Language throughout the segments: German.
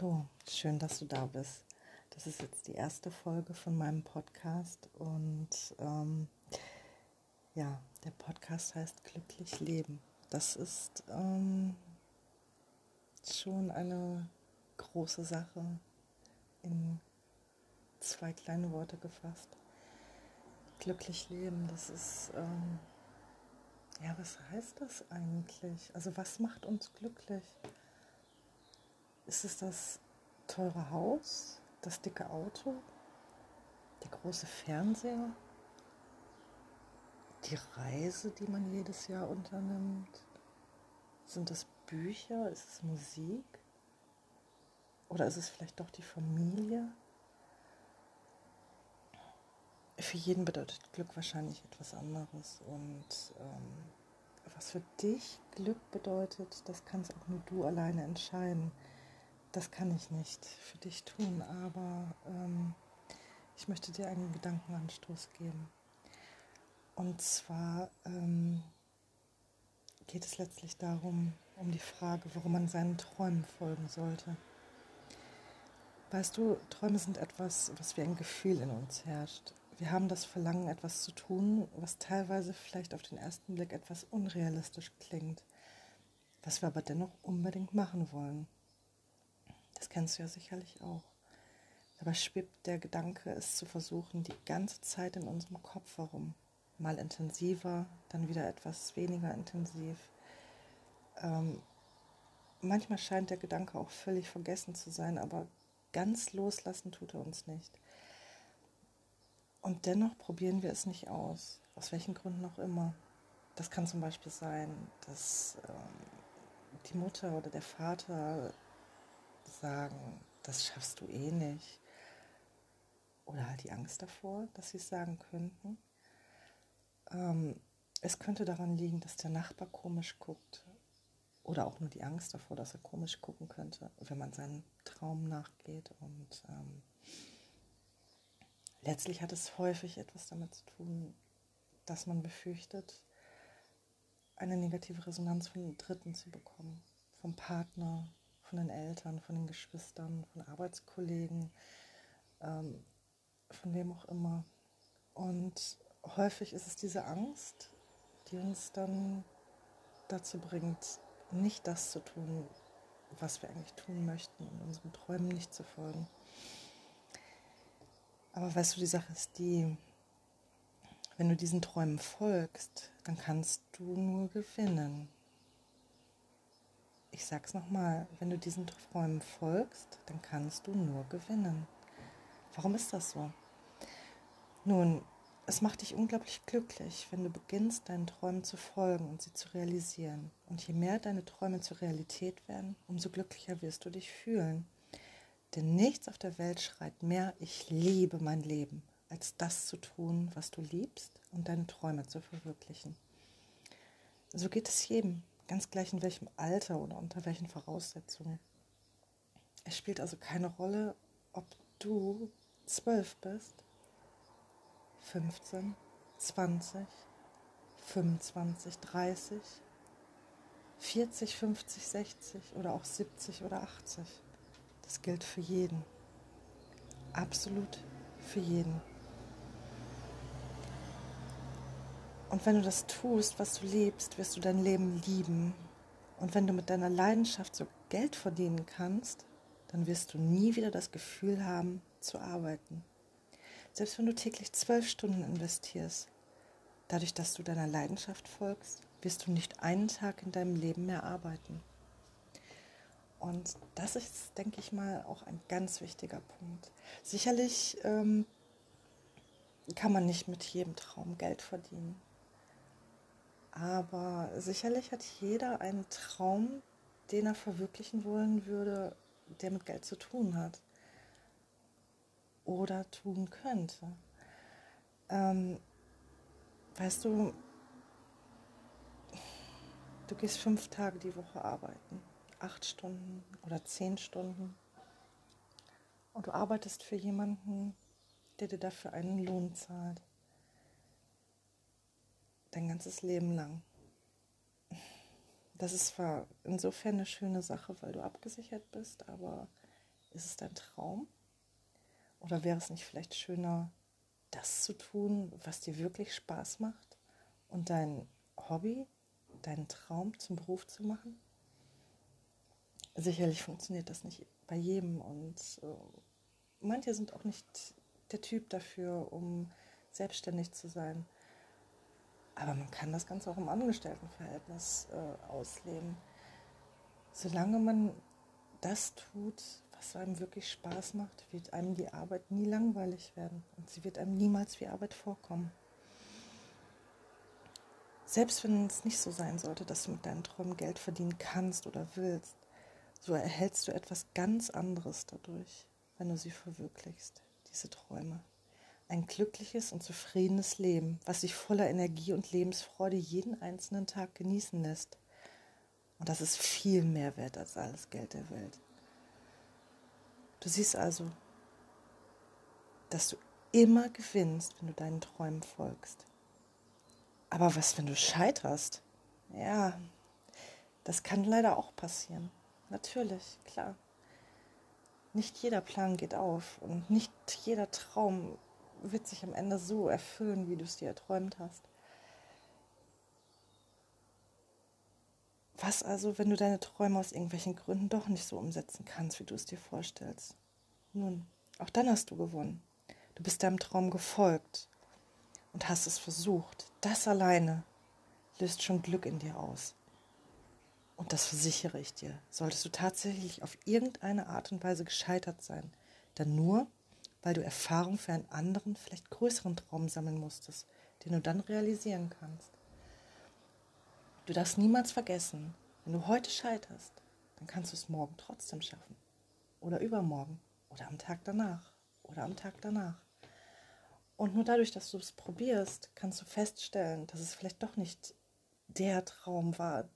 Hallo, schön, dass du da bist. Das ist jetzt die erste Folge von meinem Podcast und ähm, ja, der Podcast heißt Glücklich Leben. Das ist ähm, schon eine große Sache in zwei kleine Worte gefasst. Glücklich Leben, das ist, ähm, ja, was heißt das eigentlich? Also was macht uns glücklich? Ist es das teure Haus, das dicke Auto, der große Fernseher, die Reise, die man jedes Jahr unternimmt? Sind es Bücher? Ist es Musik? Oder ist es vielleicht doch die Familie? Für jeden bedeutet Glück wahrscheinlich etwas anderes. Und ähm, was für dich Glück bedeutet, das kannst auch nur du alleine entscheiden das kann ich nicht für dich tun, aber ähm, ich möchte dir einen Gedankenanstoß geben. Und zwar ähm, geht es letztlich darum, um die Frage, warum man seinen Träumen folgen sollte. Weißt du, Träume sind etwas, was wie ein Gefühl in uns herrscht. Wir haben das Verlangen, etwas zu tun, was teilweise vielleicht auf den ersten Blick etwas unrealistisch klingt, was wir aber dennoch unbedingt machen wollen. Das kennst du ja sicherlich auch. Dabei schwebt der Gedanke, es zu versuchen, die ganze Zeit in unserem Kopf herum. Mal intensiver, dann wieder etwas weniger intensiv. Ähm, manchmal scheint der Gedanke auch völlig vergessen zu sein, aber ganz loslassen tut er uns nicht. Und dennoch probieren wir es nicht aus, aus welchen Gründen auch immer. Das kann zum Beispiel sein, dass ähm, die Mutter oder der Vater sagen, das schaffst du eh nicht. Oder halt die Angst davor, dass sie es sagen könnten. Ähm, es könnte daran liegen, dass der Nachbar komisch guckt. Oder auch nur die Angst davor, dass er komisch gucken könnte, wenn man seinen Traum nachgeht. Und ähm, letztlich hat es häufig etwas damit zu tun, dass man befürchtet, eine negative Resonanz von Dritten zu bekommen, vom Partner, von den Eltern, von den Geschwistern, von Arbeitskollegen, ähm, von wem auch immer. Und häufig ist es diese Angst, die uns dann dazu bringt, nicht das zu tun, was wir eigentlich tun möchten und unseren Träumen nicht zu folgen. Aber weißt du, die Sache ist die, wenn du diesen Träumen folgst, dann kannst du nur gewinnen. Ich sag's nochmal, wenn du diesen Träumen folgst, dann kannst du nur gewinnen. Warum ist das so? Nun, es macht dich unglaublich glücklich, wenn du beginnst, deinen Träumen zu folgen und sie zu realisieren. Und je mehr deine Träume zur Realität werden, umso glücklicher wirst du dich fühlen. Denn nichts auf der Welt schreit mehr, ich liebe mein Leben, als das zu tun, was du liebst und deine Träume zu verwirklichen. So geht es jedem ganz gleich in welchem Alter oder unter welchen Voraussetzungen. Es spielt also keine Rolle, ob du zwölf bist, 15, 20, 25, 30, 40, 50, 60 oder auch 70 oder 80. Das gilt für jeden. Absolut für jeden. Und wenn du das tust, was du liebst, wirst du dein Leben lieben. Und wenn du mit deiner Leidenschaft so Geld verdienen kannst, dann wirst du nie wieder das Gefühl haben, zu arbeiten. Selbst wenn du täglich zwölf Stunden investierst, dadurch, dass du deiner Leidenschaft folgst, wirst du nicht einen Tag in deinem Leben mehr arbeiten. Und das ist, denke ich mal, auch ein ganz wichtiger Punkt. Sicherlich ähm, kann man nicht mit jedem Traum Geld verdienen. Aber sicherlich hat jeder einen Traum, den er verwirklichen wollen würde, der mit Geld zu tun hat. Oder tun könnte. Ähm, weißt du, du gehst fünf Tage die Woche arbeiten, acht Stunden oder zehn Stunden. Und du arbeitest für jemanden, der dir dafür einen Lohn zahlt dein ganzes Leben lang. Das ist zwar insofern eine schöne Sache, weil du abgesichert bist, aber Ist es dein Traum? Oder wäre es nicht vielleicht schöner, das zu tun, was dir wirklich Spaß macht und dein Hobby, deinen Traum zum Beruf zu machen? Sicherlich funktioniert das nicht bei jedem und äh, manche sind auch nicht der Typ dafür, um selbstständig zu sein. Aber man kann das Ganze auch im Angestelltenverhältnis äh, ausleben. Solange man das tut, was einem wirklich Spaß macht, wird einem die Arbeit nie langweilig werden und sie wird einem niemals wie Arbeit vorkommen. Selbst wenn es nicht so sein sollte, dass du mit deinen Träumen Geld verdienen kannst oder willst, so erhältst du etwas ganz anderes dadurch, wenn du sie verwirklichst, diese Träume. Ein glückliches und zufriedenes Leben, was sich voller Energie und Lebensfreude jeden einzelnen Tag genießen lässt. Und das ist viel mehr wert als alles Geld der Welt. Du siehst also, dass du immer gewinnst, wenn du deinen Träumen folgst. Aber was, wenn du scheiterst? Ja, das kann leider auch passieren. Natürlich, klar. Nicht jeder Plan geht auf und nicht jeder Traum wird sich am Ende so erfüllen, wie du es dir erträumt hast. Was also, wenn du deine Träume aus irgendwelchen Gründen doch nicht so umsetzen kannst, wie du es dir vorstellst? Nun, auch dann hast du gewonnen. Du bist deinem Traum gefolgt und hast es versucht. Das alleine löst schon Glück in dir aus. Und das versichere ich dir. Solltest du tatsächlich auf irgendeine Art und Weise gescheitert sein, dann nur, weil du Erfahrung für einen anderen, vielleicht größeren Traum sammeln musstest, den du dann realisieren kannst. Du darfst niemals vergessen, wenn du heute scheiterst, dann kannst du es morgen trotzdem schaffen. Oder übermorgen. Oder am Tag danach. Oder am Tag danach. Und nur dadurch, dass du es probierst, kannst du feststellen, dass es vielleicht doch nicht der Traum war,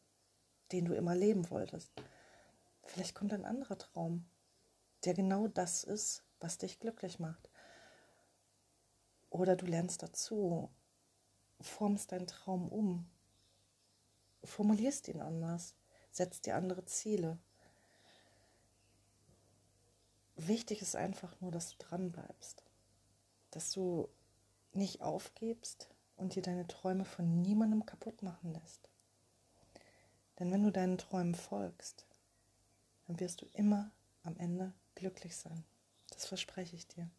den du immer leben wolltest. Vielleicht kommt ein anderer Traum, der genau das ist, was dich glücklich macht. Oder du lernst dazu, formst deinen Traum um formulierst ihn anders, setzt dir andere Ziele. Wichtig ist einfach nur, dass du dran bleibst, dass du nicht aufgibst und dir deine Träume von niemandem kaputt machen lässt. Denn wenn du deinen Träumen folgst, dann wirst du immer am Ende glücklich sein. Das verspreche ich dir.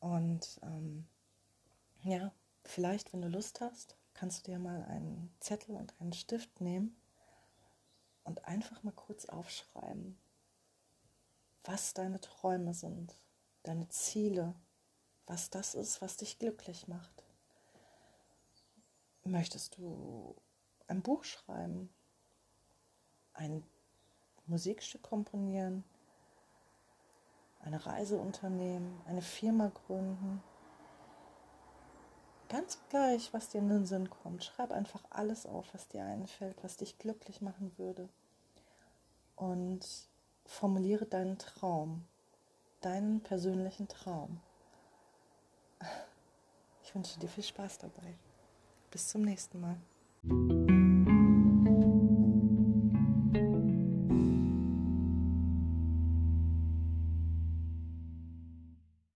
Und ähm, ja, vielleicht, wenn du Lust hast, kannst du dir mal einen Zettel und einen Stift nehmen und einfach mal kurz aufschreiben, was deine Träume sind, deine Ziele, was das ist, was dich glücklich macht. Möchtest du ein Buch schreiben, ein Musikstück komponieren, eine Reise unternehmen, eine Firma gründen, Ganz gleich, was dir in den Sinn kommt. Schreib einfach alles auf, was dir einfällt, was dich glücklich machen würde. Und formuliere deinen Traum, deinen persönlichen Traum. Ich wünsche dir viel Spaß dabei. Bis zum nächsten Mal.